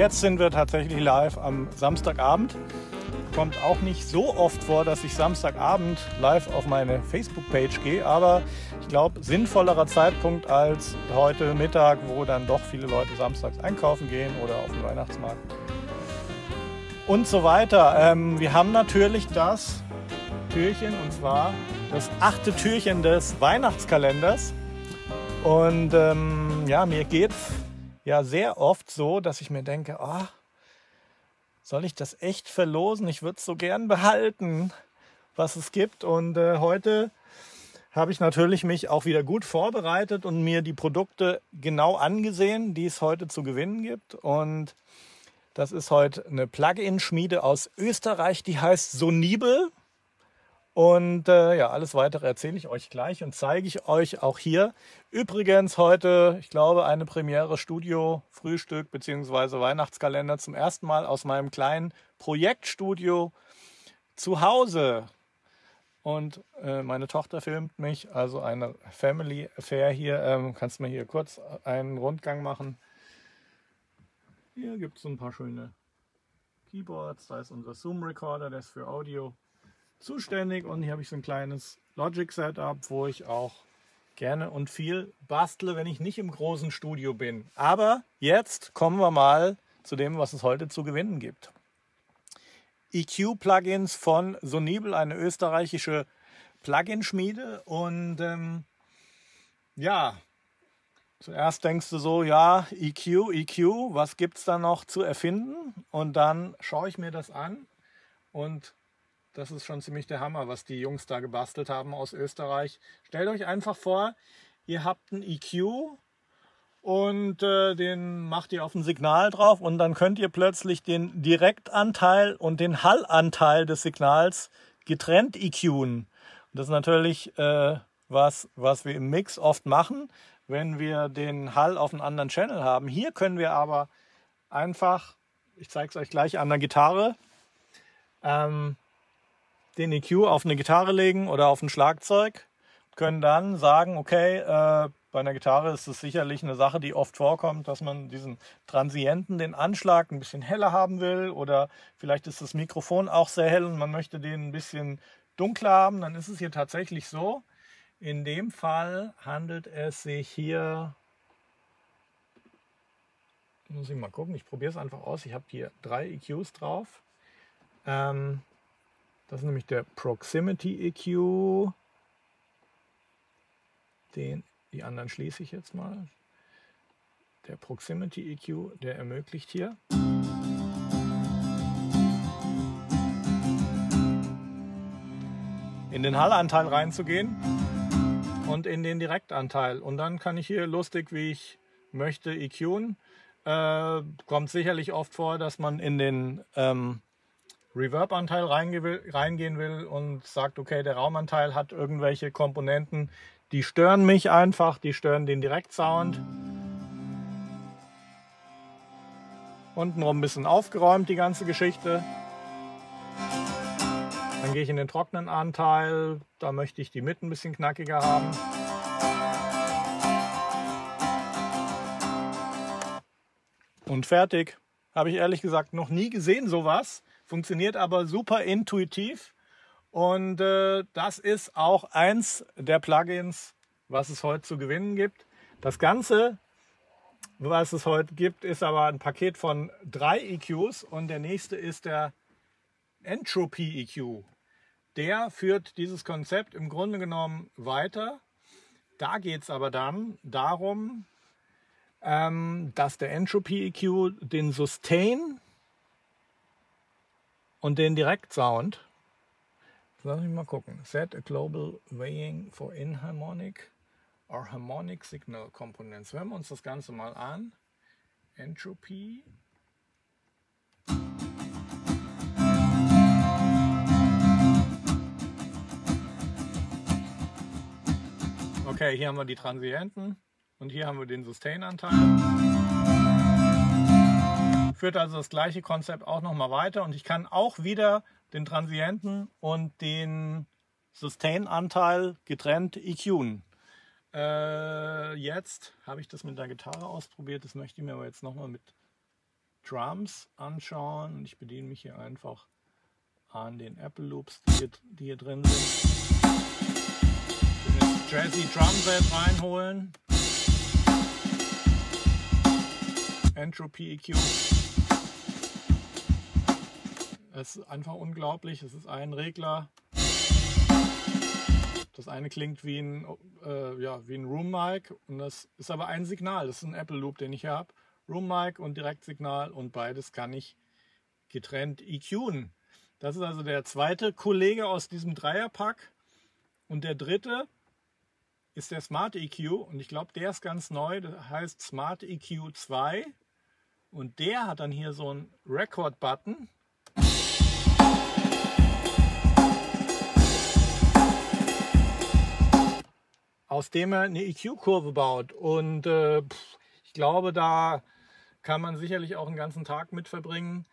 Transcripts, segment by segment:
Jetzt sind wir tatsächlich live am Samstagabend. Kommt auch nicht so oft vor, dass ich Samstagabend live auf meine Facebook-Page gehe, aber ich glaube, sinnvollerer Zeitpunkt als heute Mittag, wo dann doch viele Leute samstags einkaufen gehen oder auf den Weihnachtsmarkt und so weiter. Ähm, wir haben natürlich das Türchen und zwar das achte Türchen des Weihnachtskalenders. Und ähm, ja, mir geht es ja sehr oft so, dass ich mir denke, oh, soll ich das echt verlosen? Ich würde es so gern behalten, was es gibt. Und äh, heute habe ich natürlich mich auch wieder gut vorbereitet und mir die Produkte genau angesehen, die es heute zu gewinnen gibt. Und das ist heute eine Plugin-Schmiede aus Österreich, die heißt Sonibel. Und äh, ja, alles weitere erzähle ich euch gleich und zeige ich euch auch hier. Übrigens heute, ich glaube, eine Premiere Studio, Frühstück bzw. Weihnachtskalender zum ersten Mal aus meinem kleinen Projektstudio zu Hause. Und äh, meine Tochter filmt mich, also eine Family Affair hier. Ähm, kannst du mir hier kurz einen Rundgang machen? Hier gibt es ein paar schöne Keyboards. Da ist unser Zoom Recorder, der ist für Audio zuständig. Und hier habe ich so ein kleines Logic Setup, wo ich auch gerne und viel bastle, wenn ich nicht im großen Studio bin. Aber jetzt kommen wir mal zu dem, was es heute zu gewinnen gibt. EQ-Plugins von Sonibel, eine österreichische Plugin-Schmiede. Und ähm, ja, Zuerst denkst du so, ja, EQ, EQ, was gibt es da noch zu erfinden? Und dann schaue ich mir das an und das ist schon ziemlich der Hammer, was die Jungs da gebastelt haben aus Österreich. Stellt euch einfach vor, ihr habt ein EQ und äh, den macht ihr auf ein Signal drauf und dann könnt ihr plötzlich den Direktanteil und den Hallanteil des Signals getrennt EQen. das ist natürlich äh, was, was wir im Mix oft machen wenn wir den Hall auf einem anderen Channel haben. Hier können wir aber einfach, ich zeige es euch gleich an der Gitarre, ähm, den EQ auf eine Gitarre legen oder auf ein Schlagzeug, können dann sagen, okay, äh, bei einer Gitarre ist es sicherlich eine Sache, die oft vorkommt, dass man diesen Transienten, den Anschlag ein bisschen heller haben will oder vielleicht ist das Mikrofon auch sehr hell und man möchte den ein bisschen dunkler haben. Dann ist es hier tatsächlich so, in dem Fall handelt es sich hier, muss ich mal gucken, ich probiere es einfach aus. Ich habe hier drei EQs drauf. Ähm, das ist nämlich der Proximity EQ. Den, die anderen schließe ich jetzt mal. Der Proximity EQ, der ermöglicht hier. in den Hallanteil reinzugehen und in den Direktanteil. Und dann kann ich hier lustig, wie ich möchte, EQen. Äh, kommt sicherlich oft vor, dass man in den ähm, Reverb-Anteil reingehen will und sagt, okay, der Raumanteil hat irgendwelche Komponenten, die stören mich einfach, die stören den Direktsound. Untenrum ein bisschen aufgeräumt, die ganze Geschichte. Dann gehe ich in den trockenen Anteil. Da möchte ich die Mitte ein bisschen knackiger haben. Und fertig. Habe ich ehrlich gesagt noch nie gesehen sowas. Funktioniert aber super intuitiv. Und äh, das ist auch eins der Plugins, was es heute zu gewinnen gibt. Das Ganze, was es heute gibt, ist aber ein Paket von drei EQs und der nächste ist der Entropy EQ. Der führt dieses Konzept im Grunde genommen weiter. Da geht es aber dann darum, ähm, dass der Entropy EQ den Sustain und den Direktsound, lass mich mal gucken, set a global weighing for inharmonic or harmonic signal components. Hören wir uns das Ganze mal an. Entropy Okay, hier haben wir die Transienten und hier haben wir den Sustain-Anteil. Führt also das gleiche Konzept auch nochmal weiter und ich kann auch wieder den Transienten und den Sustain-Anteil getrennt EQen. Äh, jetzt habe ich das mit der Gitarre ausprobiert, das möchte ich mir aber jetzt nochmal mit Drums anschauen und ich bediene mich hier einfach an den Apple Loops, die hier, die hier drin sind. Jazzy Drum Set reinholen. Entropy EQ. Es ist einfach unglaublich. Es ist ein Regler. Das eine klingt wie ein, äh, ja, wie ein Room Mic und das ist aber ein Signal. Das ist ein Apple Loop, den ich hier habe. Room Mic und Direktsignal und beides kann ich getrennt EQen. Das ist also der zweite Kollege aus diesem Dreierpack. Und der dritte ist der Smart EQ und ich glaube, der ist ganz neu. Der heißt Smart EQ 2 und der hat dann hier so einen Record-Button. Aus dem er eine EQ-Kurve baut. Und äh, ich glaube, da kann man sicherlich auch einen ganzen Tag mit verbringen.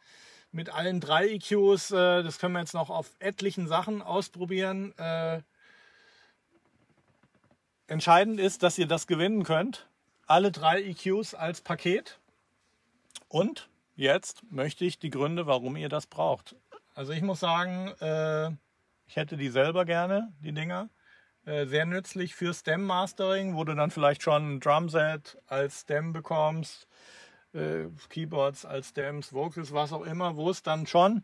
Mit allen drei EQs, äh, das können wir jetzt noch auf etlichen Sachen ausprobieren. Äh, entscheidend ist, dass ihr das gewinnen könnt. Alle drei EQs als Paket. Und jetzt möchte ich die Gründe, warum ihr das braucht. Also ich muss sagen, äh, ich hätte die selber gerne, die Dinger. Äh, sehr nützlich für Stem Mastering, wo du dann vielleicht schon ein Drumset als Stem bekommst, äh, Keyboards als Stems, Vocals, was auch immer, wo es dann schon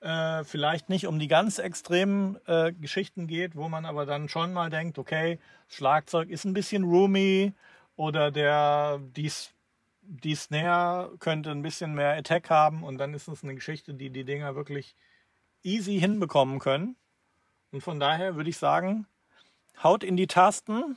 äh, vielleicht nicht um die ganz extremen äh, Geschichten geht, wo man aber dann schon mal denkt, okay, Schlagzeug ist ein bisschen roomy oder der die, die Snare könnte ein bisschen mehr Attack haben und dann ist es eine Geschichte, die die Dinger wirklich easy hinbekommen können. Und von daher würde ich sagen, haut in die Tasten.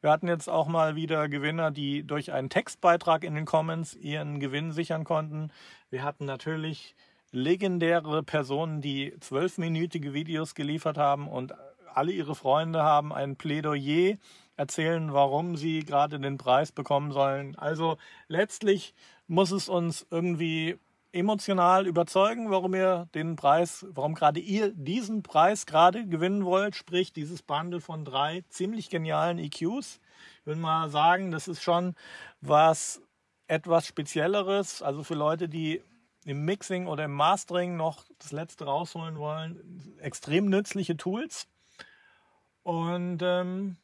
Wir hatten jetzt auch mal wieder Gewinner, die durch einen Textbeitrag in den Comments ihren Gewinn sichern konnten. Wir hatten natürlich legendäre Personen, die zwölfminütige Videos geliefert haben und alle ihre Freunde haben ein Plädoyer erzählen, warum sie gerade den Preis bekommen sollen. Also letztlich muss es uns irgendwie emotional überzeugen, warum ihr den Preis, warum gerade ihr diesen Preis gerade gewinnen wollt, sprich dieses Bundle von drei ziemlich genialen EQs. Ich würde mal sagen, das ist schon was etwas Spezielleres, also für Leute, die im Mixing oder im Mastering noch das letzte rausholen wollen, extrem nützliche Tools. Und ähm,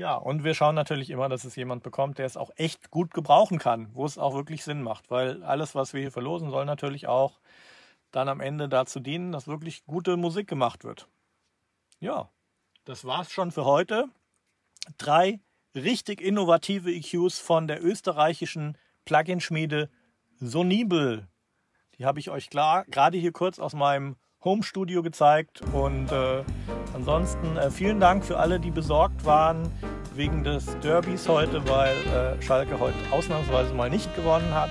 ja, und wir schauen natürlich immer, dass es jemand bekommt, der es auch echt gut gebrauchen kann, wo es auch wirklich Sinn macht, weil alles, was wir hier verlosen, soll natürlich auch dann am Ende dazu dienen, dass wirklich gute Musik gemacht wird. Ja, das war's schon für heute. Drei richtig innovative EQs von der österreichischen Plugin-Schmiede Sonibel. Die habe ich euch klar gerade hier kurz aus meinem Home Studio gezeigt und äh, Ansonsten äh, vielen Dank für alle, die besorgt waren wegen des Derbys heute, weil äh, Schalke heute ausnahmsweise mal nicht gewonnen hat.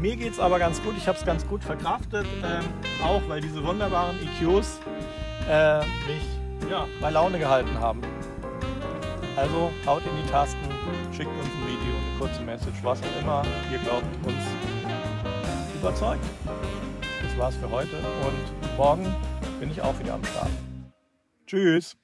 Mir geht es aber ganz gut, ich habe es ganz gut verkraftet, ähm, auch weil diese wunderbaren EQs äh, mich ja, bei Laune gehalten haben. Also haut in die Tasten, schickt uns ein Video, eine kurze Message, was auch immer ihr glaubt, uns überzeugt. Das war's für heute und morgen bin ich auch wieder am Start. Tschüss.